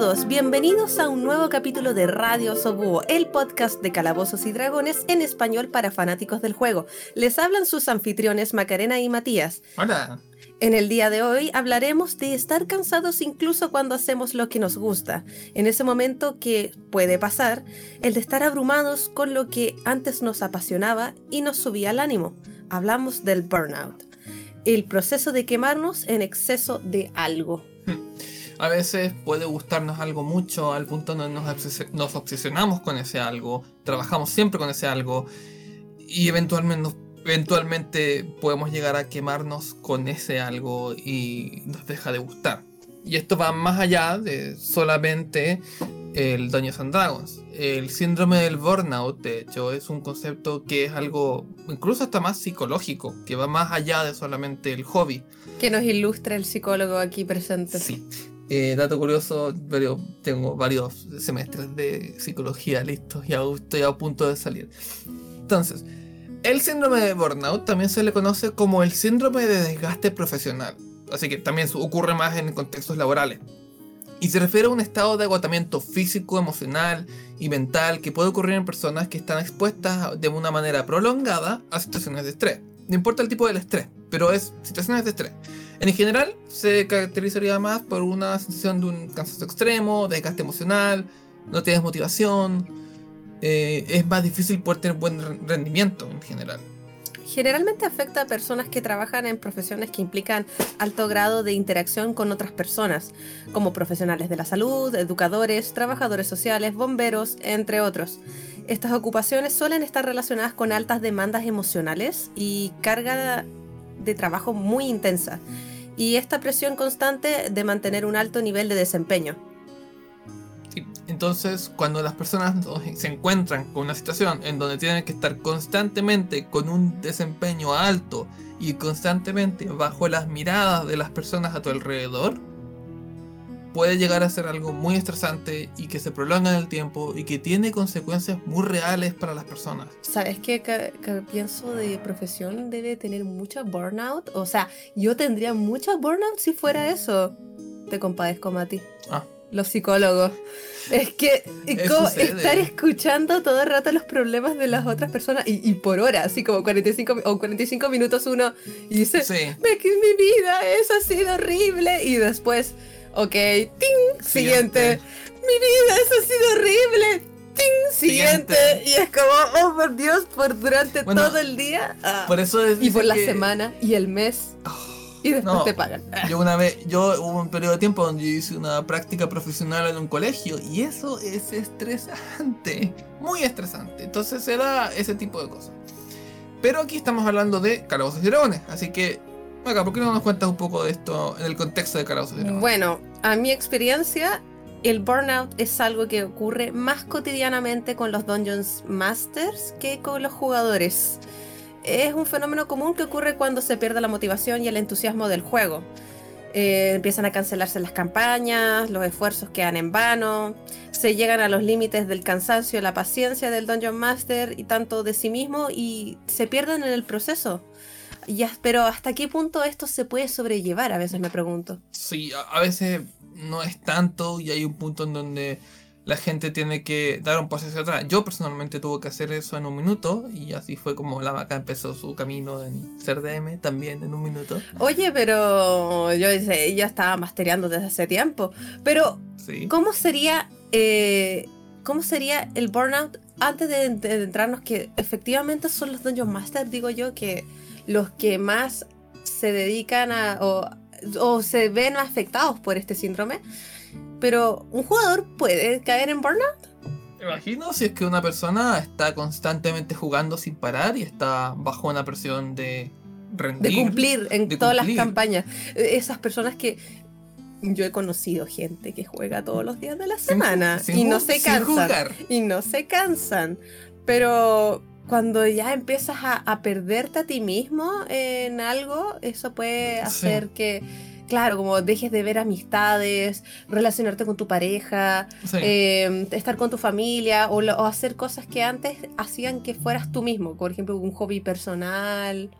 todos, bienvenidos a un nuevo capítulo de Radio Sobuo, el podcast de Calabozos y Dragones en español para fanáticos del juego. Les hablan sus anfitriones Macarena y Matías. Hola. En el día de hoy hablaremos de estar cansados incluso cuando hacemos lo que nos gusta. En ese momento que puede pasar, el de estar abrumados con lo que antes nos apasionaba y nos subía el ánimo. Hablamos del burnout, el proceso de quemarnos en exceso de algo. A veces puede gustarnos algo mucho al punto donde nos, obses- nos obsesionamos con ese algo, trabajamos siempre con ese algo y eventualmente, nos- eventualmente podemos llegar a quemarnos con ese algo y nos deja de gustar. Y esto va más allá de solamente el Dungeons and Dragons. El síndrome del burnout, de hecho, es un concepto que es algo incluso hasta más psicológico, que va más allá de solamente el hobby. Que nos ilustre el psicólogo aquí presente. Sí. Eh, dato curioso, pero tengo varios semestres de psicología listos y aún estoy a punto de salir. Entonces, el síndrome de burnout también se le conoce como el síndrome de desgaste profesional. Así que también ocurre más en contextos laborales. Y se refiere a un estado de agotamiento físico, emocional y mental que puede ocurrir en personas que están expuestas de una manera prolongada a situaciones de estrés. No importa el tipo del estrés, pero es situaciones de estrés. En general, se caracterizaría más por una sensación de un cansancio extremo, desgaste emocional, no tienes motivación, eh, es más difícil poder tener buen re- rendimiento en general. Generalmente afecta a personas que trabajan en profesiones que implican alto grado de interacción con otras personas, como profesionales de la salud, educadores, trabajadores sociales, bomberos, entre otros. Estas ocupaciones suelen estar relacionadas con altas demandas emocionales y carga de trabajo muy intensa, y esta presión constante de mantener un alto nivel de desempeño. Entonces, cuando las personas se encuentran con una situación en donde tienen que estar constantemente con un desempeño alto y constantemente bajo las miradas de las personas a tu alrededor, puede llegar a ser algo muy estresante y que se prolonga en el tiempo y que tiene consecuencias muy reales para las personas. ¿Sabes qué que, que pienso de profesión debe tener mucho burnout? O sea, yo tendría mucho burnout si fuera eso. Te compadezco, Mati. Ah. Los psicólogos. Es que estar escuchando todo el rato los problemas de las otras personas y, y por hora, así como 45 mi- o 45 minutos uno y dice, Sí. "Ve que mi vida, eso ha sido horrible. Y después, ok, ting, siguiente. Mi vida, eso ha sido horrible. Ting, siguiente. Siguiente. Y es como, oh por Dios, por durante Bueno, todo el día. ah, Por eso es y por la que- semana y el mes. Oh, Y después no. te pagan. Yo una vez, yo hubo un periodo de tiempo donde yo hice una práctica profesional en un colegio y eso es estresante, muy estresante. Entonces se da ese tipo de cosas. Pero aquí estamos hablando de Calabozos y Dragones, así que, acá, ¿por qué no nos cuentas un poco de esto en el contexto de Dragones? Bueno, a mi experiencia, el burnout es algo que ocurre más cotidianamente con los Dungeons Masters que con los jugadores. Es un fenómeno común que ocurre cuando se pierde la motivación y el entusiasmo del juego. Eh, empiezan a cancelarse las campañas, los esfuerzos quedan en vano, se llegan a los límites del cansancio, la paciencia del Dungeon Master y tanto de sí mismo y se pierden en el proceso. Ya, pero ¿hasta qué punto esto se puede sobrellevar? A veces me pregunto. Sí, a, a veces no es tanto y hay un punto en donde la gente tiene que dar un paso hacia atrás. Yo personalmente tuve que hacer eso en un minuto y así fue como la vaca empezó su camino en ser DM también en un minuto. Oye, pero yo ya estaba mastereando desde hace tiempo. Pero, Sí. ¿cómo sería, eh, cómo sería el burnout antes de, de adentrarnos que efectivamente son los Dungeon Master, digo yo, que los que más se dedican a o, o se ven afectados por este síndrome? Pero, ¿un jugador puede caer en burnout? Me imagino si es que una persona está constantemente jugando sin parar y está bajo una presión de rendir. de cumplir en de todas cumplir. las campañas. Eh, Esas personas que yo he conocido gente que juega todos los días de la semana sin y no se cansan. Y no se cansan. Pero cuando ya empiezas a, a perderte a ti mismo en algo, eso puede hacer que, claro, como dejes de ver amistades, relacionarte con tu pareja, Sí. eh, estar con tu familia o, hacer cosas que antes hacían que fueras tú mismo. Por ejemplo, un hobby personal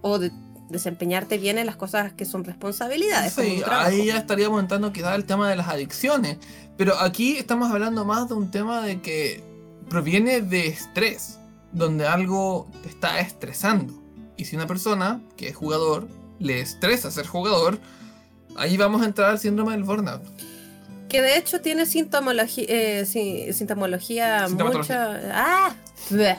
o de desempeñarte bien en las cosas que son responsabilidades. Sí, ahí ya estaríamos entrando quizás el tema de las adicciones. Pero aquí estamos hablando más de un tema de que proviene de estrés, donde algo te está estresando. Y si una persona que es jugador le estresa ser jugador, ahí vamos a entrar al síndrome del burnout. Que de hecho tiene sintomología, eh, sí, sintomología mucha. ¡Ah! Bleh.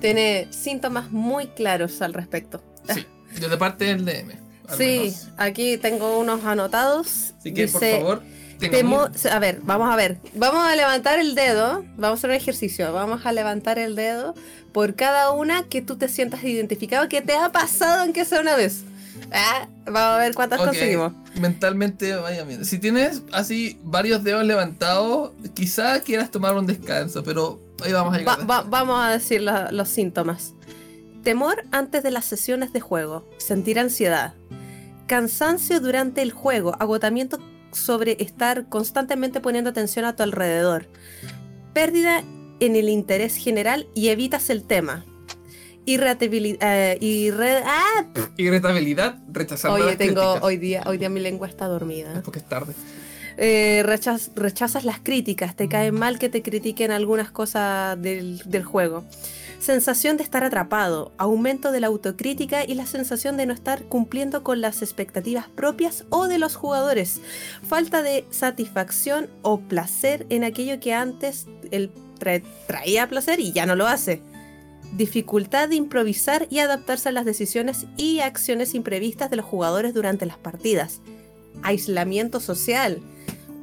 Tiene síntomas muy claros al respecto. Sí, de parte del DM. Sí, menos. aquí tengo unos anotados. Así que por favor, temo- a ver, vamos a ver. Vamos a levantar el dedo. Vamos a hacer un ejercicio. Vamos a levantar el dedo por cada una que tú te sientas identificado, que te ha pasado aunque sea una vez. Ah, vamos a ver cuántas conseguimos. Mentalmente, vaya bien. Si tienes así varios dedos levantados, quizá quieras tomar un descanso, pero ahí vamos a llegar. va- vamos a decir los síntomas. Temor antes de las sesiones de juego, sentir ansiedad, cansancio durante el juego, agotamiento sobre estar constantemente poniendo atención a tu alrededor, pérdida en el interés general y evitas el tema. Irritabilidad. ah, Irritabilidad, rechazando oye, las tengo críticas. hoy día, hoy día mi lengua está dormida. Es porque es tarde. Eh, rechaz- rechazas las críticas, te cae mal que te critiquen algunas cosas del, del juego. Sensación de estar atrapado, aumento de la autocrítica y la sensación de no estar cumpliendo con las expectativas propias o de los jugadores. Falta de satisfacción o placer en aquello que antes él tra- traía placer y ya no lo hace. Dificultad de improvisar y adaptarse a las decisiones y acciones imprevistas de los jugadores durante las partidas. Aislamiento social.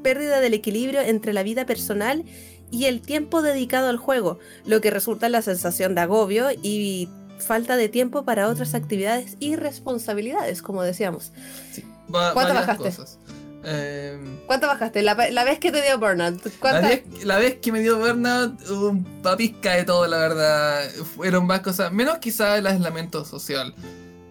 Pérdida del equilibrio entre la vida personal y el tiempo dedicado al juego, lo que resulta en la sensación de agobio y falta de tiempo para otras actividades y responsabilidades, como decíamos. Sí. Va- ¿Cuánto bajaste? cosas. Eh, ¿Cuánto bajaste? La, la vez que te dio burnout. la, vez, la vez que me dio burnout, un papisca de todo, la verdad. Fueron más cosas. Menos quizá el aislamiento social.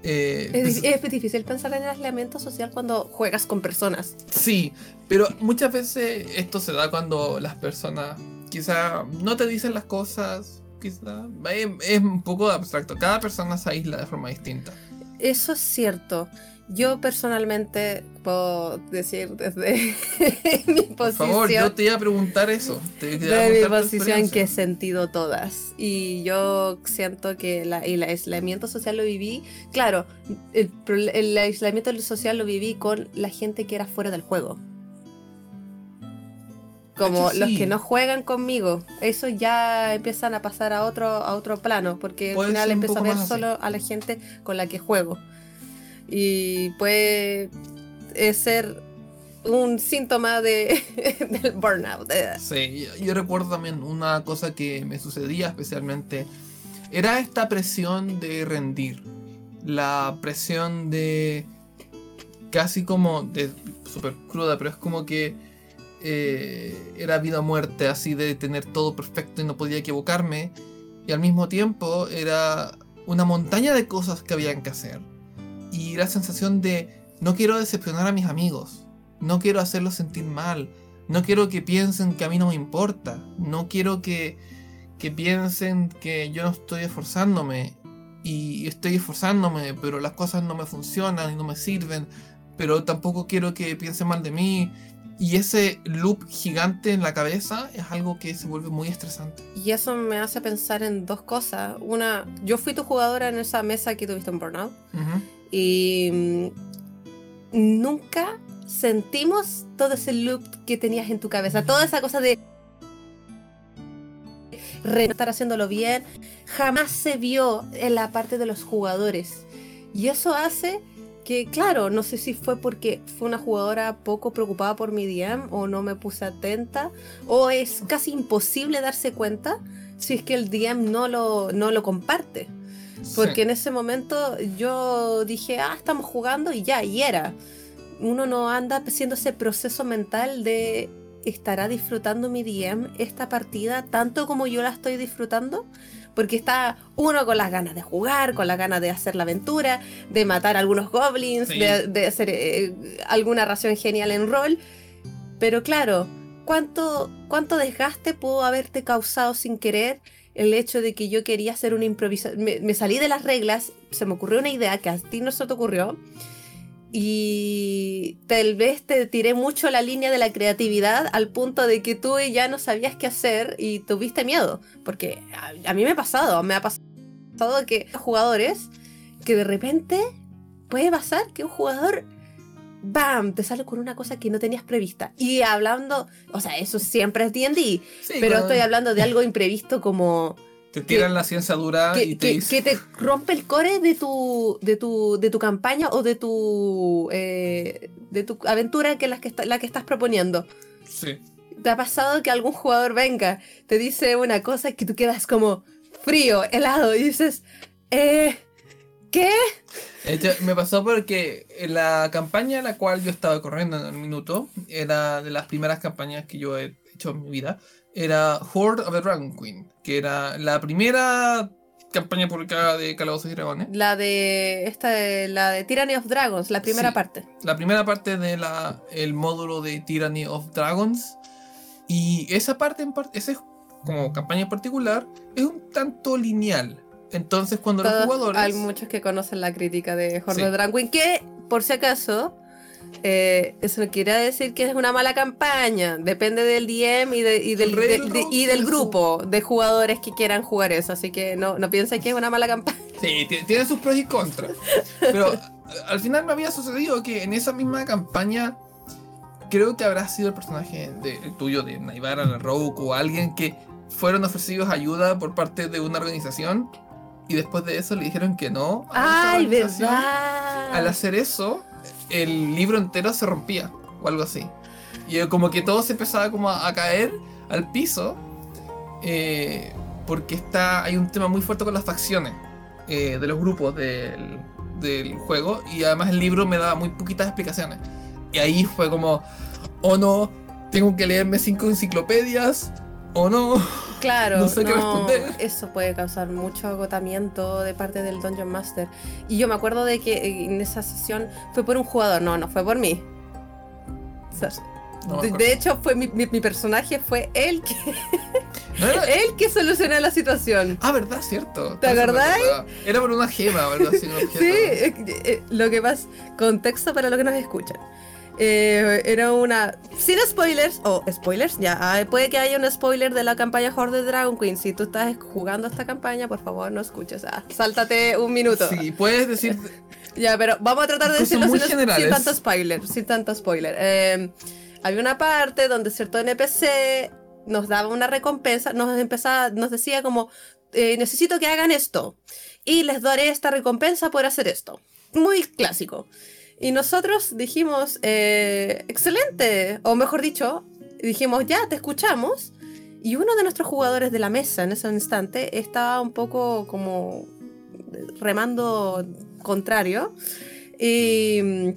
Eh, Es, es difícil pensar en el aislamiento social cuando juegas con personas. Sí, pero muchas veces esto se da cuando las personas quizá no te dicen las cosas, quizá es, es un poco abstracto. Cada persona se aísla de forma distinta. Eso es cierto. Yo personalmente puedo decir desde mi Por posición. favor, yo te iba a preguntar eso. Te iba a de mi posición que he sentido todas. Y yo siento que la- el aislamiento social lo viví. Claro, el, el aislamiento social lo viví con la gente que era fuera del juego. Como los que no juegan conmigo. Eso ya empiezan a pasar a otro, a otro plano. Porque al final empiezo a ver solo a la gente con la que juego. Y puede eh, ser un síntoma de, del burnout. Sí, yo, yo recuerdo también una cosa que me sucedía especialmente. Era esta presión de rendir. La presión de... Casi como de... Súper cruda, pero es como que... eh, era vida o muerte, así de tener todo perfecto y no podía equivocarme. Y al mismo tiempo era una montaña de cosas que habían que hacer. Y la sensación de no quiero decepcionar a mis amigos. No quiero hacerlos sentir mal. No quiero que piensen que a mí no me importa. No quiero que, que piensen que yo no estoy esforzándome. Y estoy esforzándome, pero las cosas no me funcionan y no me sirven. Pero tampoco quiero que piensen mal de mí. Y ese loop gigante en la cabeza es algo que se vuelve muy estresante. Y eso me hace pensar en dos cosas. Una, yo fui tu jugadora en esa mesa que tuviste en Burnout Ujú. Y mm, nunca sentimos todo ese loop que tenías en tu cabeza. Toda esa cosa de estar haciéndolo bien, jamás se vio en la parte de los jugadores. Y eso hace que, claro, no sé si fue porque fue una jugadora poco preocupada por mi DM o no me puse atenta, o es casi imposible darse cuenta si es que el DM no lo, no lo comparte. Porque Sí. en ese momento yo dije, ah, estamos jugando y ya, y era. Uno no anda haciendo ese proceso mental de estará disfrutando mi DM esta partida tanto como yo la estoy disfrutando. Porque está uno con las ganas de jugar, con las ganas de hacer la aventura, de matar algunos goblins, Sí. de, de hacer eh, alguna ración genial en rol. Pero claro, cuánto, cuánto desgaste pudo haberte causado sin querer el hecho de que yo quería hacer una improvisación. Me, salí de las reglas, se me ocurrió una idea que a ti no se te ocurrió. Y tal vez te tiré mucho la línea de la creatividad al punto de que tú ya no sabías qué hacer y tuviste miedo. Porque a, a mí me ha pasado, me ha pasado que jugadores que de repente puede pasar que un jugador ¡bam! te sale con una cosa que no tenías prevista. Y hablando, o sea, eso siempre es D&D, Sí, pero estoy hablando de algo imprevisto como Te tiran la ciencia dura que, y te que- dicen. que te rompe el core de tu, de tu, de tu campaña o de tu, eh, de tu aventura que la que, está- la que estás proponiendo. Sí. ¿Te ha pasado que algún jugador venga, te dice una cosa que tú quedas como frío, helado y dices, eh, ¿qué? De me pasó porque en la campaña en la cual yo estaba corriendo en el minuto, era de las primeras campañas que yo he hecho en mi vida, era Horde of the Dragon Queen, que era la primera campaña publicada de Calabozos y Dragones. La de esta de- la de Tyranny of Dragons, la primera Sí. parte. La primera parte del el módulo de Tyranny of Dragons. Y esa parte, en par- esa es como campaña en particular, es un tanto lineal. Entonces cuando los jugadores... Hay muchos que conocen la crítica de Horde Sí. que, por si acaso, eh, eso no quiere decir que es una mala campaña. Depende del DM y, de- y del, de- de- y del grupo de jugadores que quieran jugar eso. Así que no, no piensen que es una mala campaña. Sí, ti- tiene sus pros y contras. Pero al final me había sucedido que en esa misma campaña creo que habrá sido el personaje el tuyo de Naivara, la Rogue o alguien que fueron ofrecidos ayuda por parte de una organización y después de eso le dijeron que no. a ¡Ay, verdad! Al hacer eso, el libro entero se rompía o algo así. Y como que todo se empezaba como a, a caer al piso eh, porque está, hay un tema muy fuerte con las facciones eh, de los grupos del, del juego y además el libro me daba muy poquitas explicaciones. Y ahí fue como, o no, tengo que leerme cinco enciclopedias, o no. Claro, No sé qué responder. eso puede causar mucho agotamiento de parte del Dungeon Master. Y yo me acuerdo de que en esa sesión fue por un jugador, no, no fue por mí. O sea, No de, de hecho, fue mi, mi- mi personaje fue él que, No él que solucionó la situación. Ah, ¿verdad? Cierto. ¿Te acordáis? Era por una gema, ¿verdad? Sí, eh, eh, lo que pasa, contexto para lo que nos escuchan. Eh, era una. Sin spoilers, o spoilers, ya. ah, puede que haya un spoiler de la campaña Horde Dragon Queen. Si tú estás jugando esta campaña, por favor, no escuches. ah, sáltate un minuto. Sí, puedes decir. Ya, pero vamos a tratar de decirlo sin, sin tanto spoiler. Sin tanto spoiler. Eh, había una parte donde cierto NPC nos daba una recompensa, nos empezaba, nos decía como eh, necesito que hagan esto y les daré esta recompensa por hacer esto. Muy clásico. Y nosotros dijimos, eh, excelente, o mejor dicho, dijimos, ya, te escuchamos. Y uno de nuestros jugadores de la mesa en ese instante estaba un poco como remando contrario. Y mm,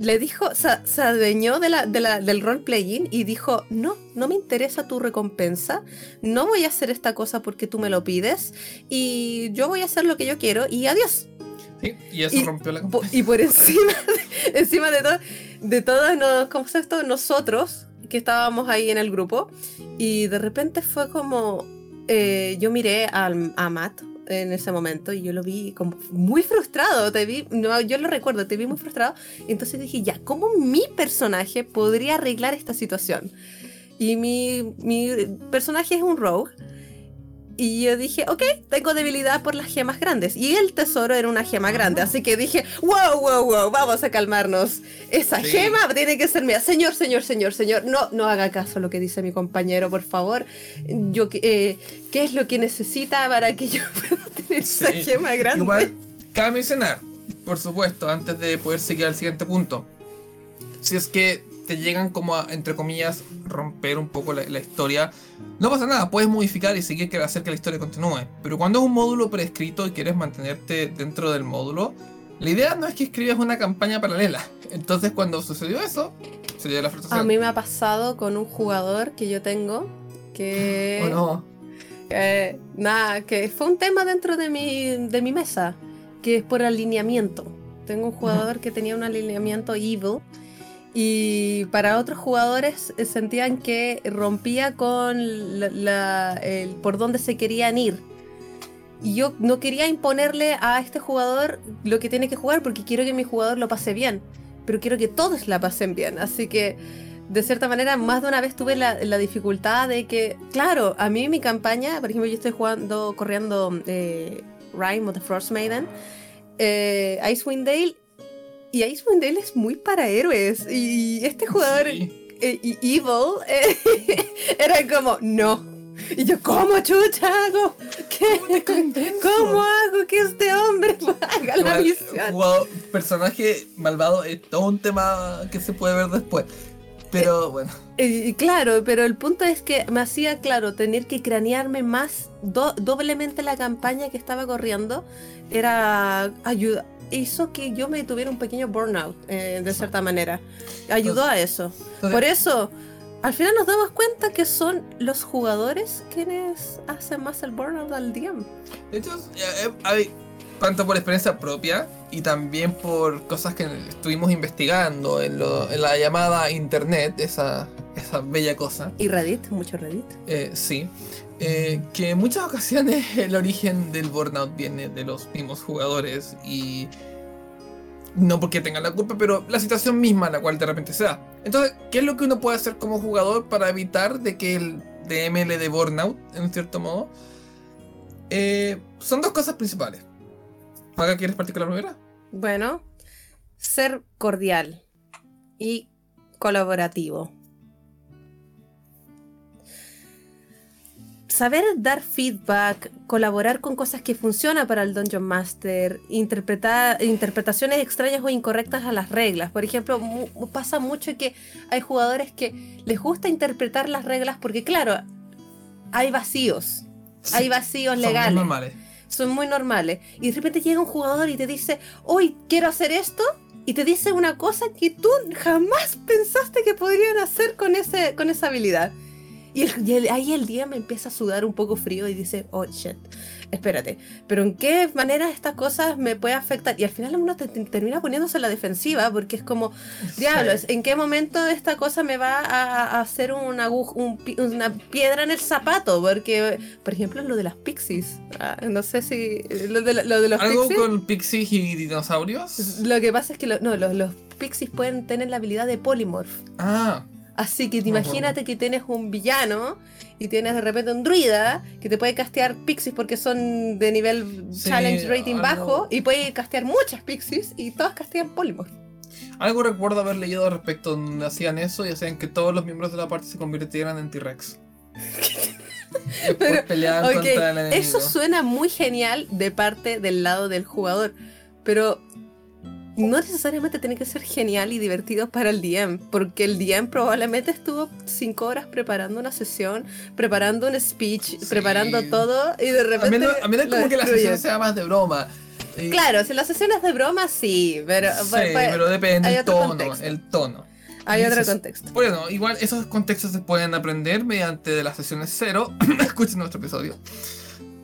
le dijo, se, se adueñó de la, de la- del role-playing y dijo, no, no me interesa tu recompensa, no voy a hacer esta cosa porque tú me lo pides y yo voy a hacer lo que yo quiero y adiós. Sí, y eso Y- rompió la Po- Y por encima, de, encima de todo, de todos los conceptos, nosotros que estábamos ahí en el grupo, y de repente fue como, eh, yo miré al- a Matt en ese momento y yo lo vi como muy frustrado, te vi, no, yo lo recuerdo, te vi muy frustrado, y entonces dije, ya, ¿cómo mi personaje podría arreglar esta situación? Y mi, mi personaje es un rogue. Y yo dije, ok, tengo debilidad por las gemas grandes. Y el tesoro era una gema grande. Así que dije, wow, wow, wow, vamos a calmarnos. Esa Sí. gema tiene que ser mía. Señor, señor, señor, señor. No, no haga caso a lo que dice mi compañero, por favor. Yo, eh, ¿Qué es lo que necesita para que yo pueda tener esa gema grande? Igual, cabe mencionar, por supuesto, antes de poder seguir al siguiente punto, si es que te llegan como a, entre comillas, romper un poco la, la historia, no pasa nada, puedes modificar y seguir que hacer que la historia continúe. Pero cuando es un módulo preescrito y quieres mantenerte dentro del módulo, la idea no es que escribas una campaña paralela. Entonces cuando sucedió eso, se dio la A frustración. mí me ha pasado con un jugador que yo tengo que... ¿O no? Eh, nada, que fue un tema dentro de mi, de mi mesa, que es por alineamiento. Tengo un jugador que tenía un alineamiento evil Y para otros jugadores eh, sentían que rompía con el, por dónde se querían ir. Y yo no quería imponerle a este jugador lo que tiene que jugar porque quiero que mi jugador lo pase bien. Pero quiero que todos la pasen bien. Así que, de cierta manera, más de una vez tuve la, dificultad de que, claro, a mí mi campaña, por ejemplo, yo estoy jugando, corriendo eh, Rime of the Frost Maiden, eh, Icewind Dale, y Icewind Dale es muy para héroes. Y este jugador, Sí. eh, y Evil, eh, era como, no. Y yo, ¿cómo chucha hago? ¿Qué? ¿Cómo hago que este hombre haga la misión? jugador- personaje malvado es todo un tema que se puede ver después. Pero bueno, Eh, claro, pero el punto es que me hacía, claro, tener que cranearme más, do- doblemente la campaña que estaba corriendo, era ayuda. Hizo que yo me tuviera un pequeño burnout, eh, de cierta manera. Ayudó a eso. Por eso, al final nos damos cuenta que son los jugadores quienes hacen más el burnout al DM. de hecho, eh, hay, tanto por experiencia propia y también por cosas que estuvimos investigando en, lo- en la llamada internet, esa, esa bella cosa. Y Reddit, mucho Reddit. Eh, sí. Eh, que en muchas ocasiones el origen del burnout viene de los mismos jugadores y no porque tengan la culpa, pero la situación misma la cual de repente se da. Entonces, ¿qué es lo que uno puede hacer como jugador para evitar de que el DM le dé burnout, en cierto modo? Eh, son dos cosas principales. ¿Paga quieres partir con la primera? Bueno, ser cordial y colaborativo. Saber dar feedback, colaborar con cosas que funcionan para el Dungeon Master, interpretar interpretaciones extrañas o incorrectas a las reglas. Por ejemplo, mu- pasa mucho que hay jugadores que les gusta interpretar las reglas porque, claro, hay vacíos. Hay vacíos Son muy legales normales. son muy normales. Y de repente llega un jugador y te dice, hoy quiero hacer esto. Y te dice una cosa que tú jamás pensaste que podrían hacer con, ese, con esa habilidad. Y, el- y el- ahí el día me empieza a sudar un poco frío y dice, oh shit, espérate, pero ¿en qué manera estas cosas me puede afectar? Y al final uno te- te- termina poniéndose a la defensiva porque es como, diablos, ¿en qué momento esta cosa me va a, a hacer una, aguj- un pi- una piedra en el zapato? Porque, por ejemplo, lo de las pixies. Ah, no sé si. Lo de, lo de los ¿Algo pixies. con pixies y dinosaurios? Lo que pasa es que lo- no, los, los pixies pueden tener la habilidad de polymorph. Ah, Así que te imagínate que tienes un villano y tienes de repente un druida que te puede castear pixies porque son de nivel Sí, challenge rating algo- bajo y puede castear muchas pixies y todas castean polymorph. Algo recuerdo haber leído al respecto donde hacían eso y hacían que todos los miembros de la parte se convirtieran en T-Rex. Pero, peleaban Ok, contra el enemigo. eso suena muy genial de parte del lado del jugador, pero no necesariamente tiene que ser genial y divertido para el DM, porque el DM probablemente estuvo cinco horas preparando una sesión, preparando un speech, Sí. preparando todo y de A repente... a menos como que la sesión sea más de broma. Y- Claro, si las sesiones de broma sí, pero, sí, pues, pues, pero depende del tono, contexto. el tono. hay otro es- contexto. Bueno, igual esos contextos se pueden aprender mediante de las sesiones cero. Escuchen nuestro episodio.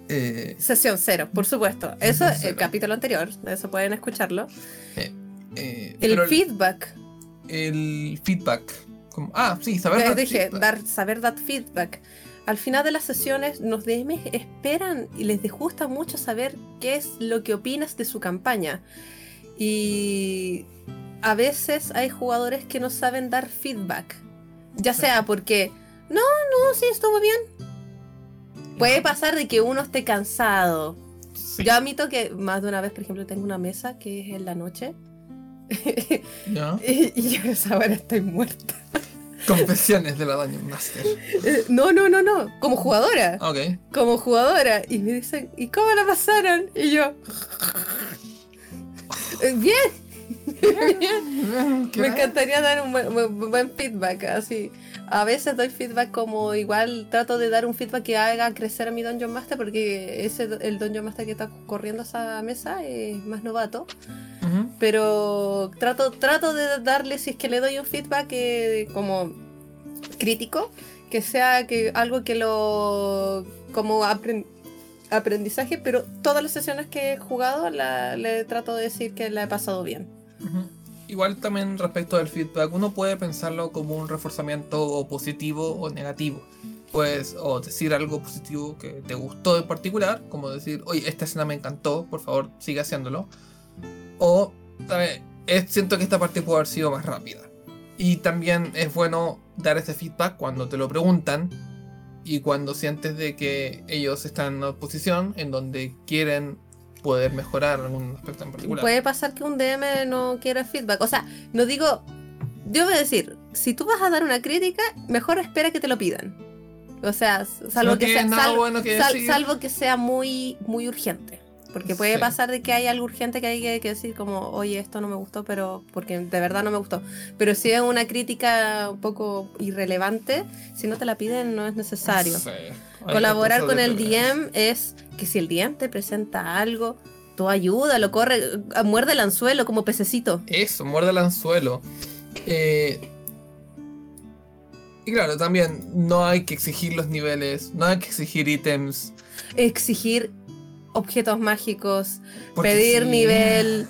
Eh, Sesión cero, por supuesto. Eso es el capítulo anterior, eso pueden escucharlo. eh, El feedback el feedback. como- ah, sí, saber Les dar dije, feedback. dar, saber dar feedback. Al final de las sesiones, los DMs esperan y les gusta mucho saber qué es lo que opinas de su campaña. Y a veces hay jugadores que no saben dar feedback. Ya sea porque, no, no, sí, estuvo bien. Puede pasar de que uno esté cansado. Sí, Yo admito que más de una vez, por ejemplo, tengo una mesa que es en la noche. ya. y, y yo a esa hora estoy muerta. Confesiones de la Dungeon Master. Eh, No, no, no, no. Como jugadora. Ok. Como jugadora. Y me dicen, ¿y cómo la pasaron? Y yo. "Eh, Bien. Bien. ¿Qué Me encantaría dar un buen, buen- buen feedback. Así. A veces doy feedback como igual trato de dar un feedback que haga crecer a mi Dungeon Master porque ese el Dungeon Master que está corriendo esa mesa es más novato. Pero trato, trato de darle, si es que le doy un feedback eh, como crítico, que sea que algo que lo como apren- aprendizaje, pero todas las sesiones que he jugado la- le trato de decir que la he pasado bien. Igual también respecto del feedback, uno puede pensarlo como un reforzamiento positivo o negativo. Pues, o decir algo positivo que te gustó en particular, como decir, oye, esta escena me encantó, por favor, sigue haciéndolo. O, ¿sabes? siento que esta parte puede haber sido más rápida. Y también es bueno dar ese feedback cuando te lo preguntan y cuando sientes de que ellos están en una posición en donde quieren poder mejorar algún aspecto en particular. Puede pasar que un DM no quiera feedback. O sea, no digo. Yo voy a decir, si tú vas a dar una crítica, mejor espera que te lo pidan. O sea, salvo, que, sea, salvo que sea muy, muy urgente. Porque puede pasar de que hay algo urgente que hay que, decir como, oye, esto no me gustó, pero porque de verdad no me gustó. Pero si es una crítica un poco irrelevante, si no te la piden no es necesario. Colaborar con el DM es que si el DM te presenta algo, tú lo corre, muerde el anzuelo como pececito. Eso, muerde el anzuelo. Eh, y claro, también no hay que exigir los niveles, no hay que exigir ítems. Exigir objetos mágicos, pedir nivel.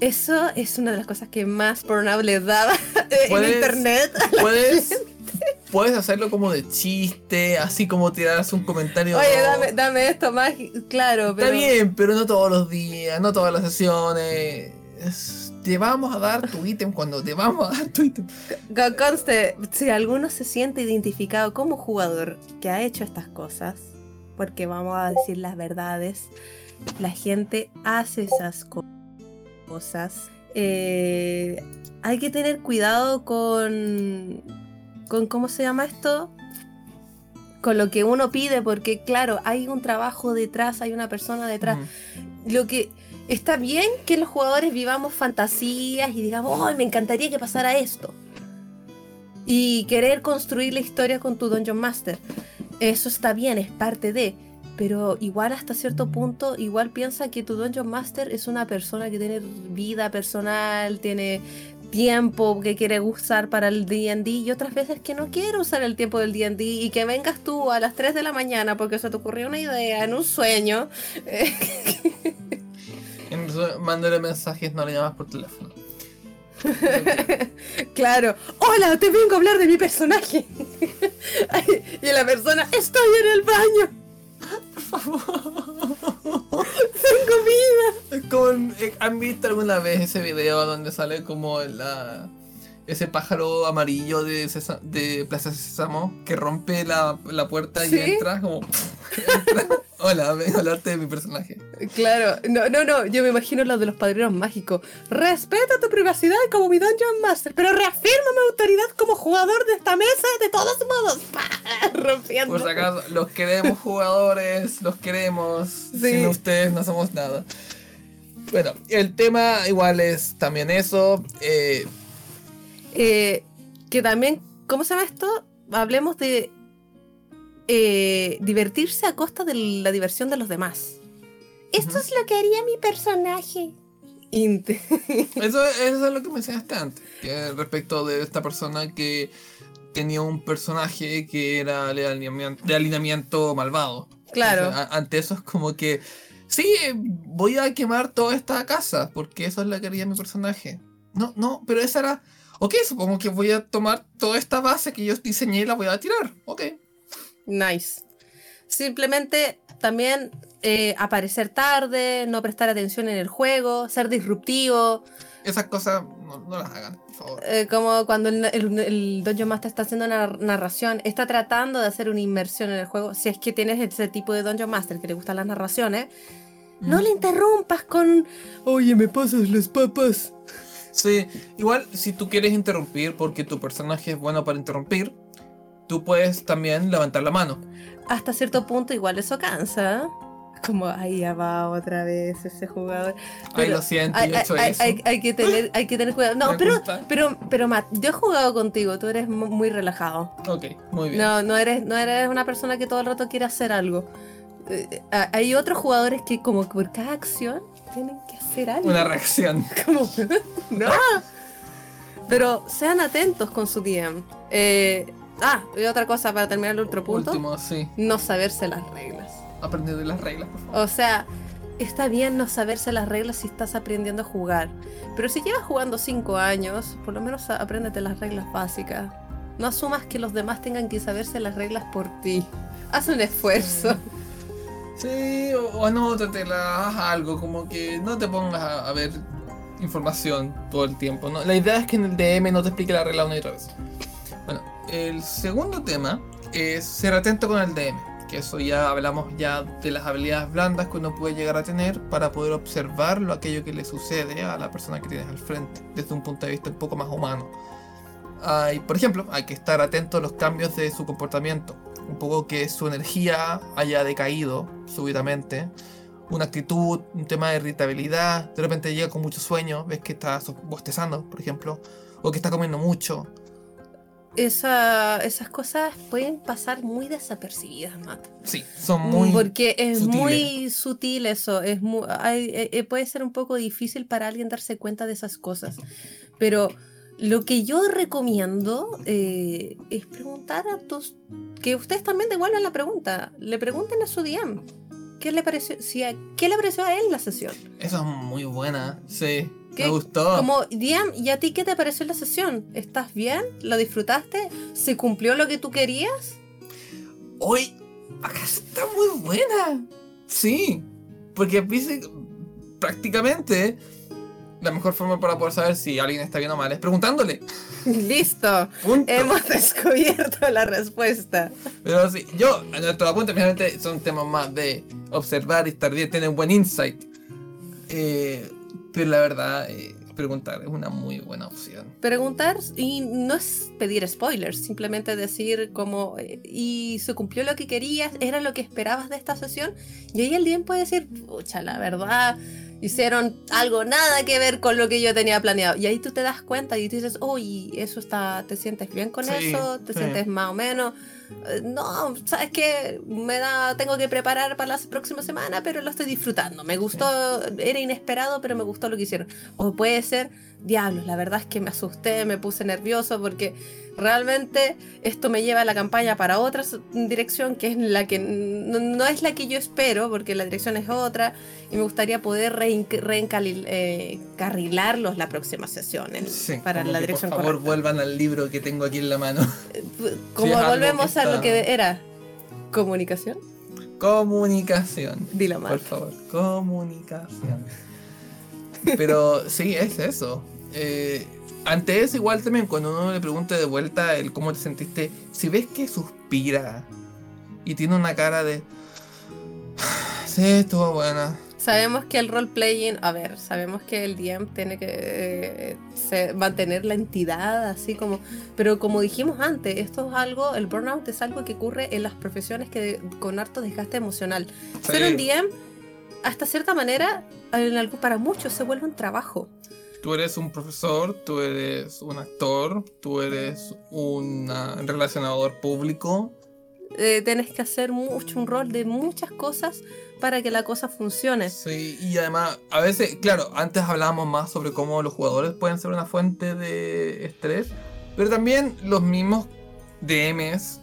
Eso es una de las cosas que más Pornhub les daba en internet. Puedes, puedes hacerlo como de chiste, así como tirarás un comentario. Oye, dame, dame esto más. Claro, pero. Está bien, pero no todos los días, no todas las sesiones te vamos a dar tu ítem cuando te vamos a dar tu ítem. Conste, si alguno se siente identificado como jugador que ha hecho estas cosas, porque vamos a decir las verdades, la gente hace esas cosas. Eh, hay que tener cuidado con, con, ¿cómo se llama esto? Con lo que uno pide, porque claro, hay un trabajo detrás, hay una persona detrás. Lo que está bien que los jugadores vivamos fantasías y digamos, oh, me encantaría que pasara esto. Y querer construir la historia con tu Dungeon Master. Eso está bien, es parte de. Pero igual hasta cierto punto, igual piensa que tu Dungeon Master es una persona que tiene vida personal, tiene tiempo que quiere usar para el D&D y otras veces que no quiere usar el tiempo del D&D y que vengas tú a las 3 de la mañana porque se te ocurrió una idea en un sueño Mándale mensajes, no le llamas por teléfono. claro. Hola, te vengo a hablar de mi personaje. y la persona, estoy en el baño. Favor. Tengo vida. Eh, ¿Han visto alguna vez ese video donde sale como la ese pájaro amarillo de, de Plaza Sésamo que rompe la, puerta y entra como... Hola, hablarte de mi personaje. Claro, no, no, no, yo me imagino lo de los padrinos mágicos. Respeta tu privacidad como mi Dungeon Master, pero reafirma mi autoridad como jugador de esta mesa de todos modos. Rompiendo. Por si acaso, los queremos jugadores, los queremos. Sin ustedes no somos nada. Bueno, el tema igual es también eso. Eh, eh, que también, ¿cómo se llama esto? Hablemos de eh, divertirse a costa de la diversión de los demás. Esto es lo que haría mi personaje. eso, es lo que mencionaste antes, respecto de esta persona que tenía un personaje que era de alineamiento, malvado. Claro. ante eso es como que, sí, voy a quemar toda esta casa, porque eso es lo que haría mi personaje. No, no, pero esa era Ok, supongo que voy a tomar toda esta base que yo diseñé y la voy a tirar. Ok. Nice. Simplemente también eh, aparecer tarde, no prestar atención en el juego, ser disruptivo. Esas cosas no, las hagan, por favor. Eh, como cuando el, el, Dungeon Master está haciendo una narración, está tratando de hacer una inmersión en el juego. Si es que tienes ese tipo de Dungeon Master que le gustan las narraciones, no le interrumpas con. Oye, me pasas las papas. Sí, igual si tú quieres interrumpir porque tu personaje es bueno para interrumpir, tú puedes también levantar la mano. Hasta cierto punto igual eso cansa. Como ahí ya va otra vez ese jugador. Ay, lo siento, hay, yo he eso. Hay, que tener, hay que tener cuidado. No, pero, pero, pero Matt, yo he jugado contigo, tú eres muy relajado. Ok, muy bien. No, no eres, no eres una persona que todo el rato quiere hacer algo. Eh, eh, hay otros jugadores que como por cada acción tienen que hacer algo. Una reacción. Como, no. Pero sean atentos con su DM. Eh, ah, y otra cosa para terminar el. Último, sí. No saberse las reglas. Aprender de las reglas, por favor. O sea, está bien no saberse las reglas si estás aprendiendo a jugar. Pero si llevas jugando 5 años, por lo menos apréndete las reglas básicas. No asumas que los demás tengan que saberse las reglas por ti. Haz un esfuerzo. Sí, o, o anótatela, haz algo, como que no te pongas a, a ver información todo el tiempo. ¿no? La idea es que en el DM no te explique la regla una y otra vez. Bueno, el segundo tema es ser atento con el DM. Que eso ya hablamos ya de las habilidades blandas que uno puede llegar a tener para poder observar lo aquello que le sucede a la persona que tienes al frente, desde un punto de vista un poco más humano. Hay, por ejemplo, hay que estar atento a los cambios de su comportamiento. Un poco que su energía haya decaído súbitamente. Una actitud, un tema de irritabilidad. De repente llega con mucho sueño. Ves que está bostezando, por ejemplo. O que está comiendo mucho. Esa- esas cosas pueden pasar muy desapercibidas, Matt. Sí, son muy. Porque es sutiles. muy sutil eso. Es mu- hay- eh, eh, puede ser un poco difícil para alguien darse cuenta de esas cosas. Pero lo que yo recomiendo eh, es preguntar a tus. Que ustedes también devuelvan la pregunta. Le pregunten a su DM. ¿Qué le pareció, si a- ¿qué le pareció a él la sesión? Eso es muy buena. Sí, ¿Qué? me gustó. Como, DM, ¿y a ti qué te pareció la sesión? ¿Estás bien? ¿Lo disfrutaste? ¿Se cumplió lo que tú querías? Hoy, acá está muy buena. Sí, porque dice prácticamente la mejor forma para poder saber si alguien está bien o mal es preguntándole. Listo. Punto. Hemos descubierto la respuesta. Pero sí, yo, en nuestro apunte, finalmente son temas más de observar y estar bien, tener un buen insight. Eh, pero la verdad, eh, preguntar es una muy buena opción. Preguntar y no es pedir spoilers, simplemente decir como, eh, y se cumplió lo que querías, era lo que esperabas de esta sesión. Y ahí el DM puede decir, pucha, la verdad, hicieron algo nada que ver con lo que yo tenía planeado. Y ahí tú te das cuenta y dices, oh, y eso está, ¿te sientes bien con Sí, eso? ¿Te sí. sientes más o menos? Eh, No, sabes que me da, tengo que preparar para la próxima semana, pero lo estoy disfrutando. Me gustó, era inesperado, pero me gustó lo que hicieron. O puede ser, diablos, la verdad es que me asusté, me puse nervioso porque realmente esto me lleva a la campaña para otra dirección que es la que no, no es la que yo espero, porque la dirección es otra, y me gustaría poder reencarrilarlos la próxima sesión en- Sí, para como la dirección Por favor, correcta. vuelvan al libro que tengo aquí en la mano. Como es algo volvemos a lo que era comunicación, Comunicación. dilo Por más. favor, comunicación. Pero sí, es eso. Eh, ante eso, igual también, cuando uno le pregunta de vuelta el cómo te sentiste, si ves que suspira y tiene una cara de. Sí, estuvo buena. Sabemos que el role playing, a ver, sabemos que el DM tiene que eh, se- mantener la entidad, así como, pero como dijimos antes, esto es algo, el burnout es algo que ocurre en las profesiones que con harto desgaste emocional. Ser Sí. un DM, hasta cierta manera, para muchos se vuelve un trabajo. Tú eres un profesor, tú eres un actor, tú eres un relacionador público. Eh, tienes que hacer mucho, un rol de muchas cosas para que la cosa funcione. Sí, y además, a veces, claro, antes hablábamos más sobre cómo los jugadores pueden ser una fuente de estrés, pero también los mismos DMs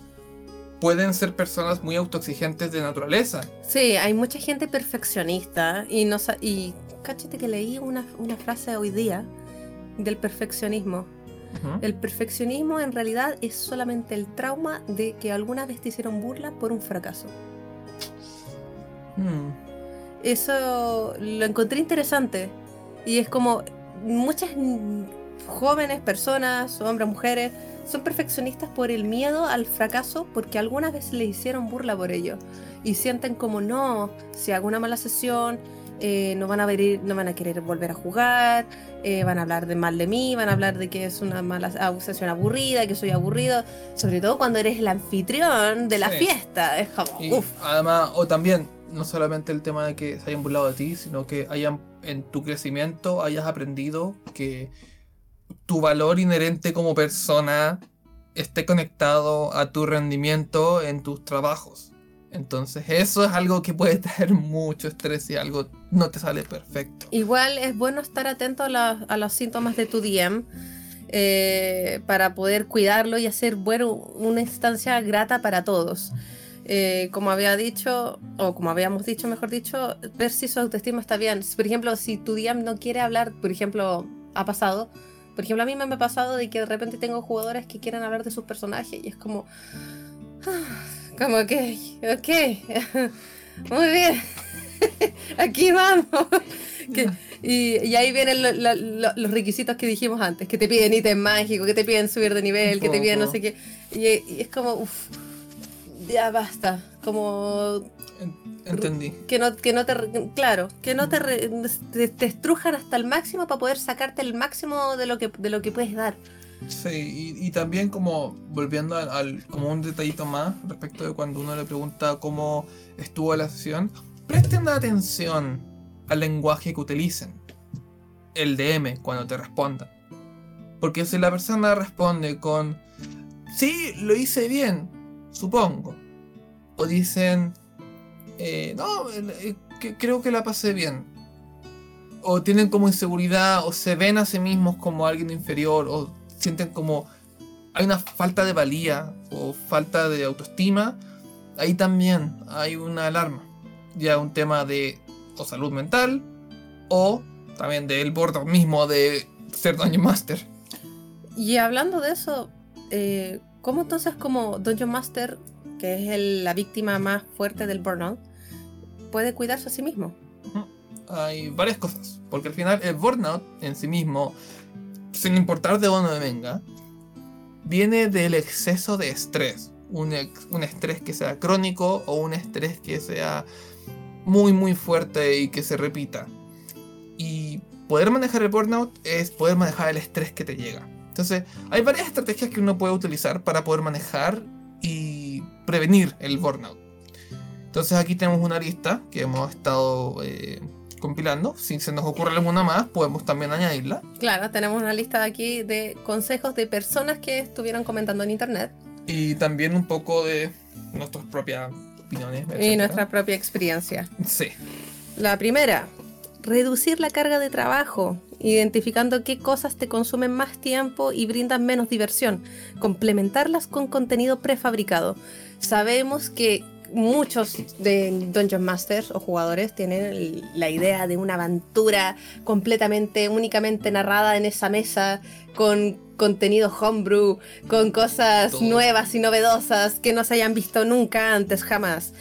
pueden ser personas muy autoexigentes de naturaleza. Sí, hay mucha gente perfeccionista y no y cáchate que leí una, una frase hoy día del perfeccionismo. El perfeccionismo en realidad es solamente el trauma de que alguna vez te hicieron burla por un fracaso. Mm, Eso lo encontré interesante y es como muchas jóvenes personas, hombres, mujeres, son perfeccionistas por el miedo al fracaso porque alguna vez le hicieron burla por ello y sienten como no, si hago una mala sesión eh, no van a ver, no van a querer volver a jugar, eh, van a hablar de mal de mí, van a hablar de que es una mala sesión aburrida, que soy aburrido, sobre todo cuando eres el anfitrión de la Sí. fiesta, es como, Y uff, además, o también, no solamente el tema de que se hayan burlado de ti, sino que hayan en tu crecimiento hayas aprendido que tu valor inherente como persona esté conectado a tu rendimiento en tus trabajos. Entonces eso es algo que puede traer mucho estrés y algo no te sale perfecto. Igual es bueno estar atento a los síntomas de tu DM eh, para poder cuidarlo y hacer bueno, una instancia grata para todos. eh, como había dicho, o como habíamos dicho, mejor dicho, ver si su autoestima está bien. Por ejemplo, si tu DM no quiere hablar, por ejemplo, ha pasado, por ejemplo, a mí me ha pasado de que de repente tengo jugadores que quieren hablar de sus personajes y es como, ah, como que, ok, muy bien, aquí vamos. Que, y, y, ahí vienen lo, lo, lo, los requisitos que dijimos antes, que te piden ítem mágico, que te piden subir de nivel, que te piden no sé qué. Y, y es como, uff, ya basta, como... Entendí. Que no, que no te. Claro, que no te, te, te, estrujan hasta el máximo para poder sacarte el máximo de lo que, de lo que puedes dar. Sí, y, también como volviendo al, como un detallito más respecto de cuando uno le pregunta cómo estuvo la sesión, presten atención al lenguaje que utilicen. El DM cuando te respondan. Porque si la persona responde con sí, lo hice bien, supongo. O dicen eh, no, eh, creo que la pasé bien. O tienen como inseguridad, o se ven a sí mismos como alguien inferior, o sienten como hay una falta de valía o falta de autoestima, ahí también hay una alarma. Ya un tema de o salud mental, o también del bordo mismo de ser Dungeon Master. Y hablando de eso, eh, ¿cómo entonces como Dungeon Master, que es el, la víctima más fuerte del burnout, puede cuidarse a sí mismo? Hay varias cosas, porque al final el burnout en sí mismo, sin importar de dónde venga, viene del exceso de estrés. Un, estrés que sea crónico o un estrés que sea muy muy fuerte y que se repita. Y poder manejar el burnout es poder manejar el estrés que te llega. Entonces, hay varias estrategias que uno puede utilizar para poder manejar y prevenir el burnout. Entonces aquí tenemos una lista que hemos estado eh, compilando. Si se nos ocurre alguna más, podemos también añadirla. Claro, tenemos una lista aquí de consejos de personas que estuvieron comentando en internet. Y también un poco de nuestras propias opiniones. Etcétera. Y nuestra propia experiencia. Sí. La primera, reducir la carga de trabajo, identificando qué cosas te consumen más tiempo y brindan menos diversión. Complementarlas con contenido prefabricado. Sabemos que muchos de Dungeon Masters o jugadores tienen la idea de una aventura completamente, únicamente narrada en esa mesa, con contenido homebrew, con cosas Todo. nuevas y novedosas que no se hayan visto nunca antes, jamás.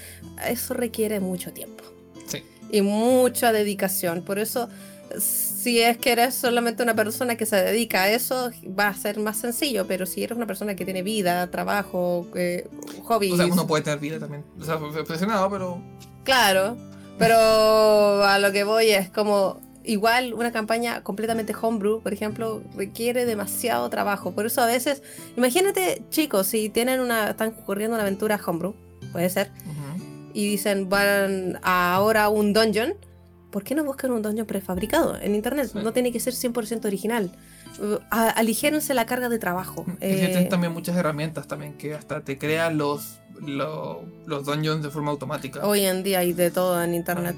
Eso requiere mucho tiempo. Sí. Y mucha dedicación. Por eso si es que eres solamente una persona que se dedica a eso, va a ser más sencillo, pero si eres una persona que tiene vida, trabajo, eh, hobbies... O sea, uno puede tener vida también. O sea, presionado, pero... Claro, pero a lo que voy es como... Igual una campaña completamente homebrew, por ejemplo, requiere demasiado trabajo. Por eso a veces, imagínate chicos, si tienen una, están corriendo una aventura homebrew, puede ser, uh -huh. y dicen van a ahora un dungeon, ¿por qué no buscan un dungeon prefabricado en internet? Sí. No tiene que ser 100% original. Aligérense la carga de trabajo. Y eh... tienen también muchas herramientas también que hasta te crean los, los, los dungeons de forma automática. Hoy en día hay de todo en internet.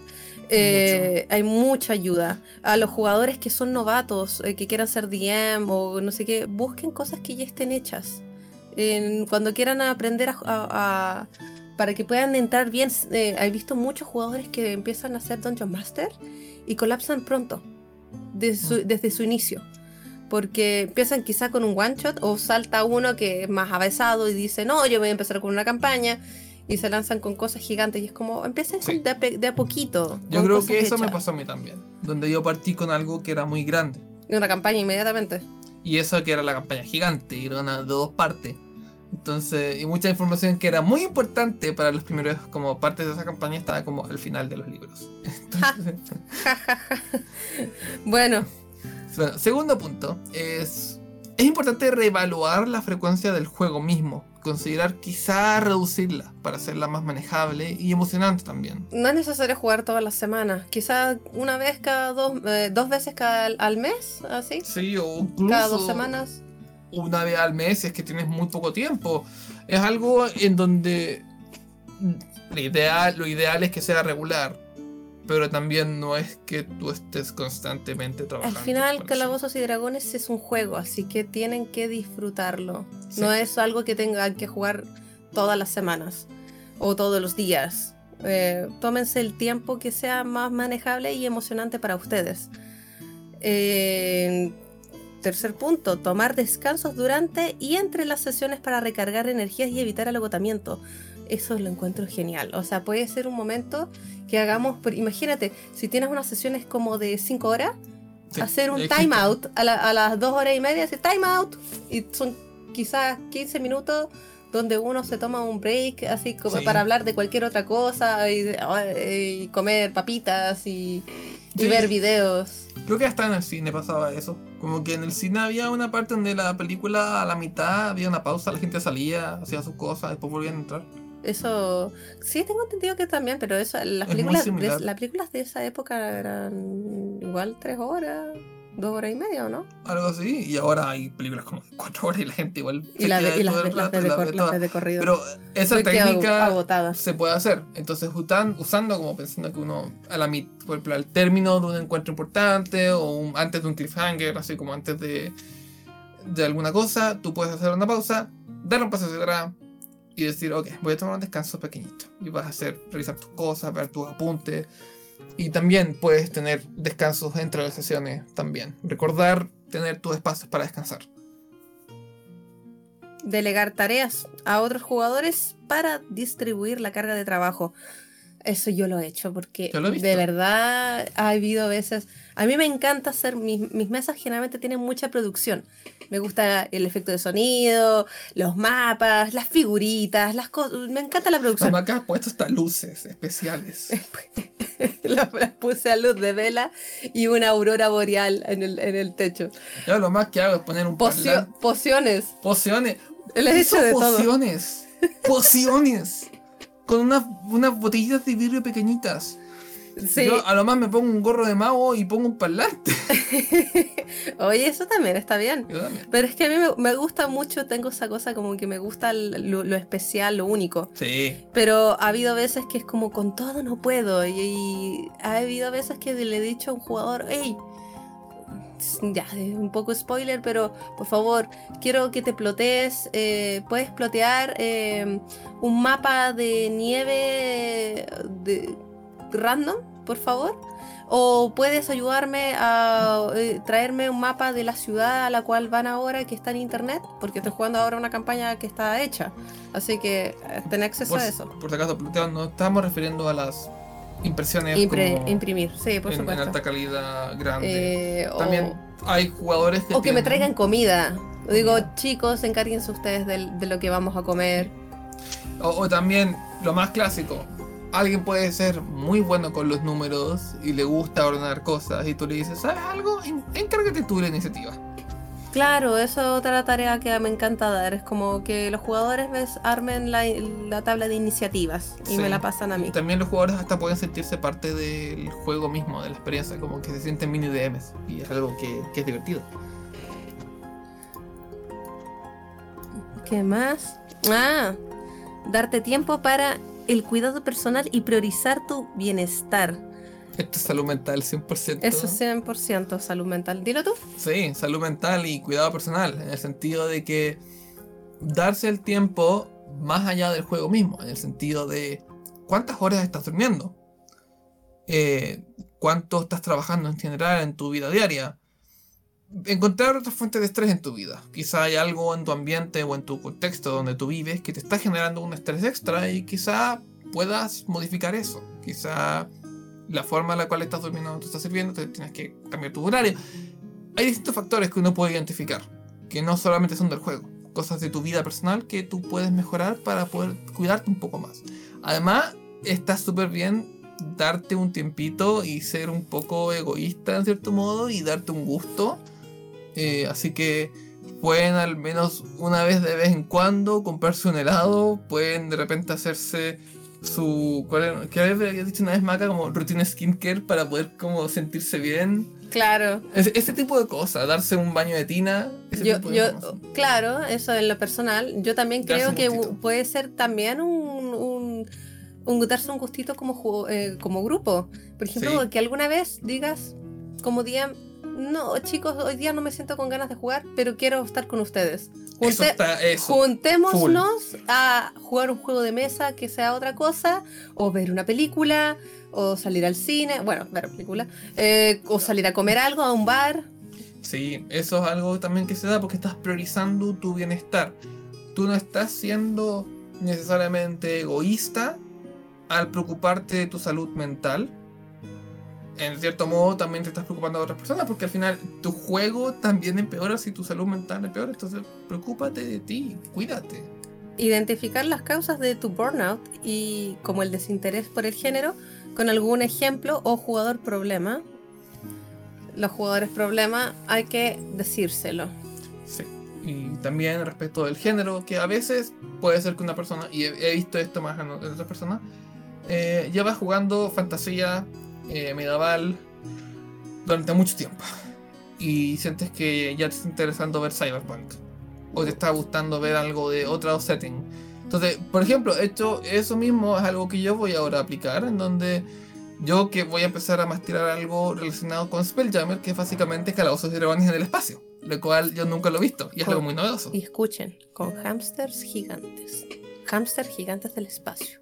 Eh, hay mucha ayuda. A los jugadores que son novatos, eh, que quieran ser DM o no sé qué, busquen cosas que ya estén hechas. Cuando quieran aprender a, a, a para que puedan entrar bien. Eh, he visto muchos jugadores que empiezan a hacer Dungeon Master y colapsan pronto, su, desde su inicio. Porque empiezan quizá con un one shot o salta uno que es más avanzado y dice, no, yo voy a empezar con una campaña. Y se lanzan con cosas gigantes y es como, empiecen sí. de, a, de, a, poquito. Yo creo que eso hechas. me pasó a mí también. Donde yo partí con algo que era muy grande. Y una campaña inmediatamente. Y eso que era la campaña gigante, y era una de dos partes. Entonces, y mucha información que era muy importante para los primeros como partes de esa campaña estaba como al final de los libros. Entonces... bueno. Bueno. Segundo punto es es importante reevaluar la frecuencia del juego mismo, considerar quizá reducirla para hacerla más manejable y emocionante también. No es necesario jugar todas las semanas, quizá una vez cada dos, eh, dos veces cada al mes, así. Sí, o incluso cada dos semanas una vez al mes es que tienes muy poco tiempo. Es algo en donde lo ideal, lo ideal es que sea regular, pero también no es que tú estés constantemente trabajando. Al final, Calabozos y Dragones es un juego, así que tienen que disfrutarlo. Sí. No es algo que tengan que jugar todas las semanas. o todos los días. Eh, tómense el tiempo que sea más manejable y emocionante para ustedes. Eh, tercer punto, tomar descansos durante y entre las sesiones para recargar energías y evitar el agotamiento. Eso lo encuentro genial. O sea, puede ser un momento que hagamos, imagínate, si tienes unas sesiones como de 5 horas, Sí, hacer un time out a, la- a las 2 horas y media, hacer time out. Y son quizás 15 minutos donde uno se toma un break, así como Sí. para hablar de cualquier otra cosa y, y comer papitas y, y Sí. ver videos. Creo que hasta en el cine pasaba eso. Como que en el cine había una parte donde la película a la mitad había una pausa, la gente salía, hacía sus cosas, después volvían a entrar. Eso, sí, tengo entendido que también, pero eso, las Es películas, de, las películas de esa época eran igual tres horas, dos horas y media, ¿o no? Algo así. Y ahora hay películas como de cuatro horas y la gente igual Y, la de, y las, de, las de la las corrido. Pero esa técnica agotada. se puede hacer. Entonces, usan- usando como pensando que uno, a la por ejemplo, al término de un encuentro importante o un- antes de un cliffhanger, así como antes de, de alguna cosa, tú puedes hacer una pausa, dar un paso hacia atrás y decir, ok, voy a tomar un descanso pequeñito. Y vas a hacer, revisar tus cosas, ver tus apuntes. Y también puedes tener descansos entre las sesiones también. Recordar tener tus espacios para descansar. Delegar tareas a otros jugadores para distribuir la carga de trabajo. Eso yo lo he hecho porque lo de verdad ha habido veces. A mí me encanta hacer. Mis, mis mesas generalmente tienen mucha producción. Me gusta el efecto de sonido, los mapas, las figuritas, las cosas. Me encanta la producción. macas han puesto hasta luces especiales. las, las puse a luz de vela y una aurora boreal en el, en el techo. Yo lo más que hago es poner un Pocio- parlante. pociones. Pociones. He hecho de todo. pociones. Pociones. Con unas, unas botellitas de vidrio pequeñitas. Sí. Yo a lo más me pongo un gorro de mago y pongo un parlante. Oye, eso también está bien. También. Pero es que a mí me, me gusta mucho, tengo esa cosa como que me gusta el- lo, lo especial, lo único. Sí. Pero ha habido veces que es como con todo no puedo. Y, y ha habido veces que le he dicho a un jugador, hey, ya, es un poco spoiler, pero por favor, quiero que te plotees. eh, puedes plotear eh, un mapa de nieve de, random, por favor. O puedes ayudarme a eh, traerme un mapa de la ciudad a la cual van ahora que está en internet, porque estoy jugando ahora una campaña que está hecha. Así que eh, ten acceso Por, a eso. por si acaso, no estamos refiriendo a las impresiones Impre- como imprimir, sí, por en, en supuesto. alta calidad grande. Eh, o- También hay jugadores que o, que me traigan comida. Digo, chicos, encárguense ustedes de, lo que vamos a comer. O, o también, lo más clásico, alguien puede ser muy bueno con los números y le gusta ordenar cosas y tú le dices, ¿sabes algo? En- encárgate tú de la iniciativa. Claro, eso es otra tarea que me encanta dar. Es como que los jugadores ves, armen la, la tabla de iniciativas y Sí. me la pasan a mí. También los jugadores hasta pueden sentirse parte del juego mismo, de la experiencia, como que se sienten mini DMs y es algo que, que es divertido. ¿Qué más? Ah, darte tiempo para el cuidado personal y priorizar tu bienestar. Esto es salud mental 100%. Eso es 100% salud mental. Dilo tú. Sí, salud mental y cuidado personal, en el sentido de que darse el tiempo más allá del juego mismo, en el sentido de cuántas horas estás durmiendo, Eh, cuánto estás trabajando en general en tu vida diaria, encontrar otras fuentes de estrés en tu vida. Quizá hay algo en tu ambiente o en tu contexto donde tú vives que te está generando un estrés extra y quizá puedas modificar eso. Quizá la forma en la cual estás durmiendo no te está sirviendo, te tienes que cambiar tu horario. Hay distintos factores que uno puede identificar, que no solamente son del juego, cosas de tu vida personal que tú puedes mejorar para poder cuidarte un poco más. Además, está súper bien darte un tiempito y ser un poco egoísta en cierto modo y darte un gusto. Eh, así que pueden al menos una vez de vez en cuando comprarse un helado, pueden de repente hacerse su... ¿cuál había dicho una vez Maca? Como rutina skincare para poder como sentirse bien. Claro. Ese, ese tipo de cosas, darse un baño de tina. Ese Yo, tipo de yo, cosas. claro, eso en lo personal. Yo también Darse creo que gustito. puede ser también un, un, un darse un gustito como, eh, como grupo. Por ejemplo, Sí. que alguna vez digas, como día, no, chicos, hoy día no me siento con ganas de jugar, pero quiero estar con ustedes. Eso Junte- está, eso. Juntémonos a jugar un juego de mesa que sea otra cosa, o ver una película, o salir al cine, bueno, ver película, eh, o salir a comer algo a un bar. Sí, eso es algo también que se da porque estás priorizando tu bienestar. Tú no estás siendo necesariamente egoísta al preocuparte de tu salud mental. En cierto modo también te estás preocupando de otras personas porque al final tu juego también empeora si tu salud mental empeora. Entonces preocúpate de ti, cuídate. Identificar las causas de tu burnout y como el desinterés por el género con algún ejemplo o jugador problema. Los jugadores problema hay que decírselo. Sí. Y también respecto del género, que a veces puede ser que una persona, y he, he visto esto más en, en otras personas, eh, lleva jugando fantasía eh, medieval durante mucho tiempo. Y sientes que ya te está interesando ver Cyberpunk. O te está gustando ver algo de otro setting. Entonces, por ejemplo, esto, eso mismo es algo que yo voy ahora a aplicar, en donde yo que voy a empezar a mastirar algo relacionado con Spelljammer, que es básicamente calabozos y dragones en el espacio, lo cual yo nunca lo he visto y es algo muy novedoso. Y escuchen, con hamsters gigantes. Hamsters gigantes del espacio.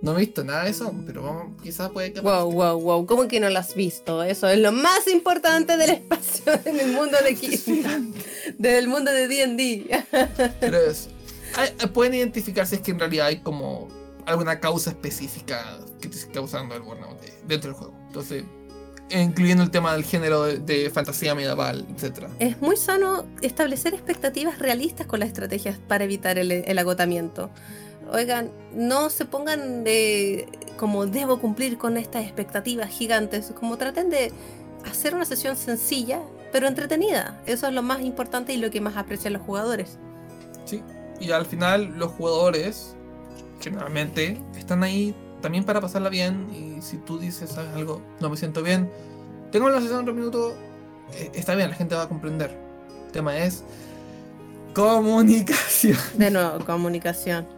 No he visto nada de eso, pero vamos, quizás puede que Wow, wow, wow. ¿Cómo que no lo has visto? Eso es lo más importante del espacio en el mundo de del mundo de D&D. Pero es- hay- hay- pueden identificar si es que en realidad hay como alguna causa específica que te esté causando el burnout de- dentro del juego. Entonces, incluyendo el tema del género de, de fantasía medieval, etc. Es muy sano establecer expectativas realistas con las estrategias para evitar el, el agotamiento. Oigan, no se pongan de como debo cumplir con estas expectativas gigantes, como traten de hacer una sesión sencilla pero entretenida. Eso es lo más importante y lo que más aprecian los jugadores. Sí. Y al final los jugadores generalmente están ahí también para pasarla bien y si tú dices ¿sabes algo, no me siento bien, tengo una sesión de un minuto, eh, está bien, la gente va a comprender. El tema es comunicación. De nuevo, comunicación.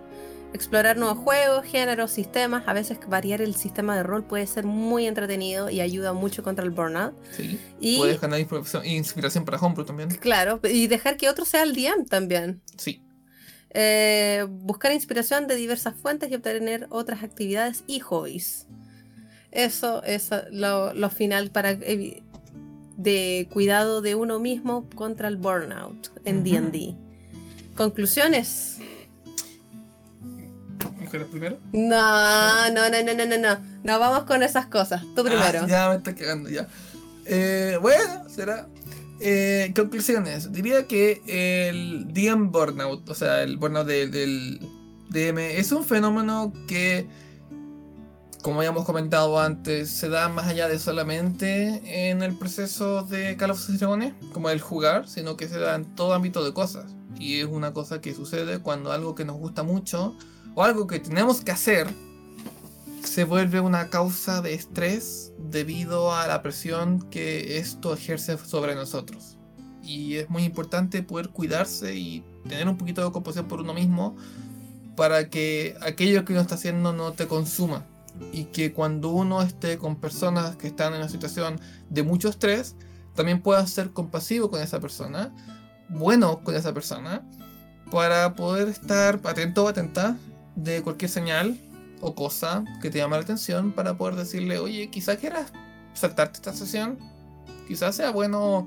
Explorar nuevos juegos, géneros, sistemas. A veces variar el sistema de rol puede ser muy entretenido y ayuda mucho contra el burnout. Sí. Y Puedes ganar inspiración, para Homebrew también. claro, y dejar que otro sea el DM también. Sí. Eh, buscar inspiración de diversas fuentes y obtener otras actividades y hobbies. Eso es lo, lo final para evi- de cuidado de uno mismo contra el burnout en. D&D. Conclusiones. ¿Mujeres primero? No, no, no, no, no, no, no. No vamos con esas cosas. Tú primero. Ah, ya me está cagando ya. Eh, bueno, será. Eh, conclusiones. Diría que el DM burnout, o sea, el burnout de- del DM, es un fenómeno que, como ya hemos comentado antes, se da más allá de solamente en el proceso de Calabozos y Dragones, como el jugar, sino que se da en todo ámbito de cosas. Y es una cosa que sucede cuando algo que nos gusta mucho o algo que tenemos que hacer se vuelve una causa de estrés debido a la presión que esto ejerce sobre nosotros. Y es muy importante poder cuidarse y tener un poquito de compasión por uno mismo para que aquello que uno está haciendo no te consuma. Y que cuando uno esté con personas que están en una situación de mucho estrés, también pueda ser compasivo con esa persona, bueno con esa persona, para poder estar atento o atenta de cualquier señal o cosa que te llama la atención para poder decirle, oye, quizás quieras saltarte esta sesión, quizás sea bueno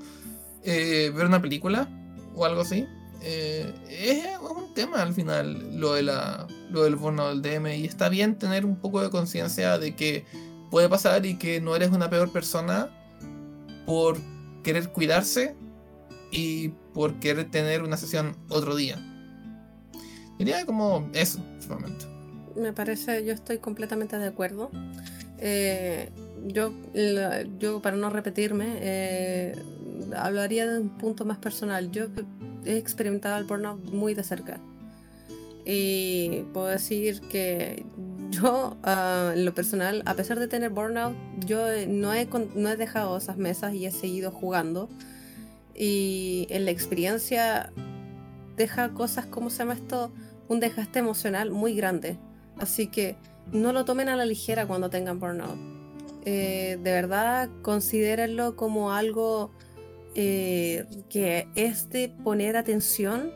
eh, ver una película o algo así. Eh, es un tema al final lo, de la, lo del bono del DM y está bien tener un poco de conciencia de que puede pasar y que no eres una peor persona por querer cuidarse y por querer tener una sesión otro día. Diría como eso, principalmente. Me parece, yo estoy completamente de acuerdo. Eh, yo, yo, para no repetirme, eh, hablaría de un punto más personal. Yo he experimentado el burnout muy de cerca. Y puedo decir que yo, ah, en lo personal, a pesar de tener burnout, yo eh, no he, no he dejado esas mesas y he seguido jugando. Y en la experiencia deja cosas, ¿cómo se llama esto? Un desgaste emocional muy grande. Así que no lo tomen a la ligera cuando tengan burnout. Eh, de verdad, considérenlo como algo eh, que es de poner atención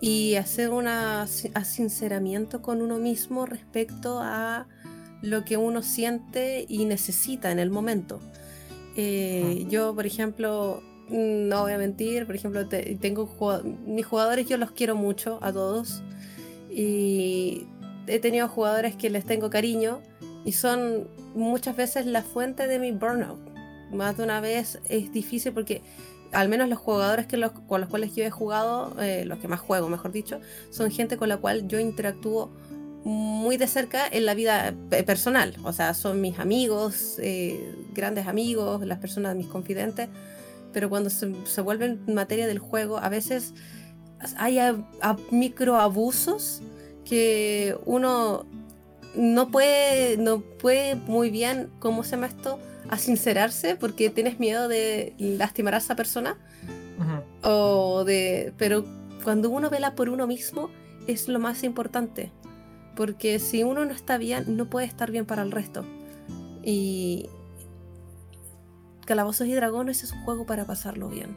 y hacer un asinceramiento con uno mismo respecto a lo que uno siente y necesita en el momento. Eh, yo, por ejemplo, no voy a mentir, por ejemplo, tengo mis jugadores, yo los quiero mucho a todos y he tenido jugadores que les tengo cariño y son muchas veces la fuente de mi burnout. Más de una vez es difícil porque al menos los jugadores que con los cuales yo he jugado, eh, los que más juego, mejor dicho, son gente con la cual yo interactúo muy de cerca en la vida personal. O sea, son mis amigos, eh, grandes amigos, las personas, mis confidentes. Pero cuando se, se vuelven materia del juego, a veces hay microabusos que uno no puede, no puede muy bien, ¿cómo se llama esto? A sincerarse porque tienes miedo de lastimar a esa persona. O de. Pero cuando uno vela por uno mismo, es lo más importante. Porque si uno no está bien, no puede estar bien para el resto. Y Calabozos y Dragones es un juego para pasarlo bien.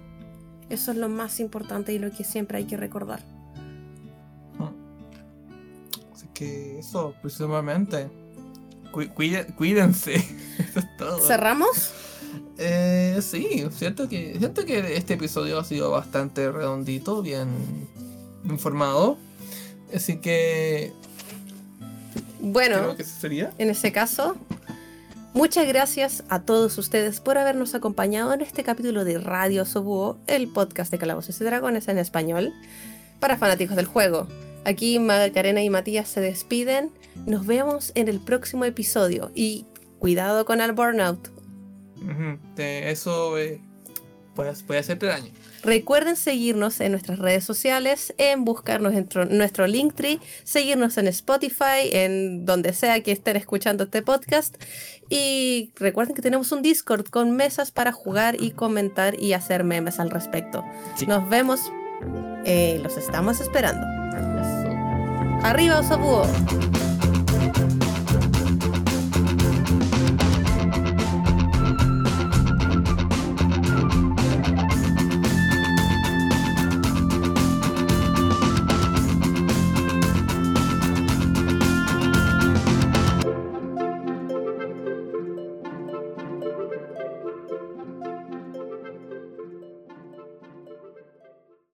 Eso es lo más importante y lo que siempre hay que recordar. Así que eso, precisamente. cuídense. eso es todo. ¿Cerramos? Eh, sí, siento que, siento que este episodio ha sido bastante redondito, bien informado. Así que bueno, sería. en ese caso, muchas gracias a todos ustedes por habernos acompañado en este capítulo de Radio Sobuo, el podcast de Calabozos y Dragones en español, para fanáticos del juego. Aquí Macarena y Matías se despiden. Nos vemos en el próximo episodio y cuidado con el burnout. Eso eh, puede, puede hacerte daño. Recuerden seguirnos en nuestras redes sociales, en buscarnos en nuestro Linktree, seguirnos en Spotify, en donde sea que estén escuchando este podcast. Y recuerden que tenemos un Discord con mesas para jugar y comentar y hacer memes al respecto. Nos vemos, eh, los estamos esperando. Arriba, Osabuo.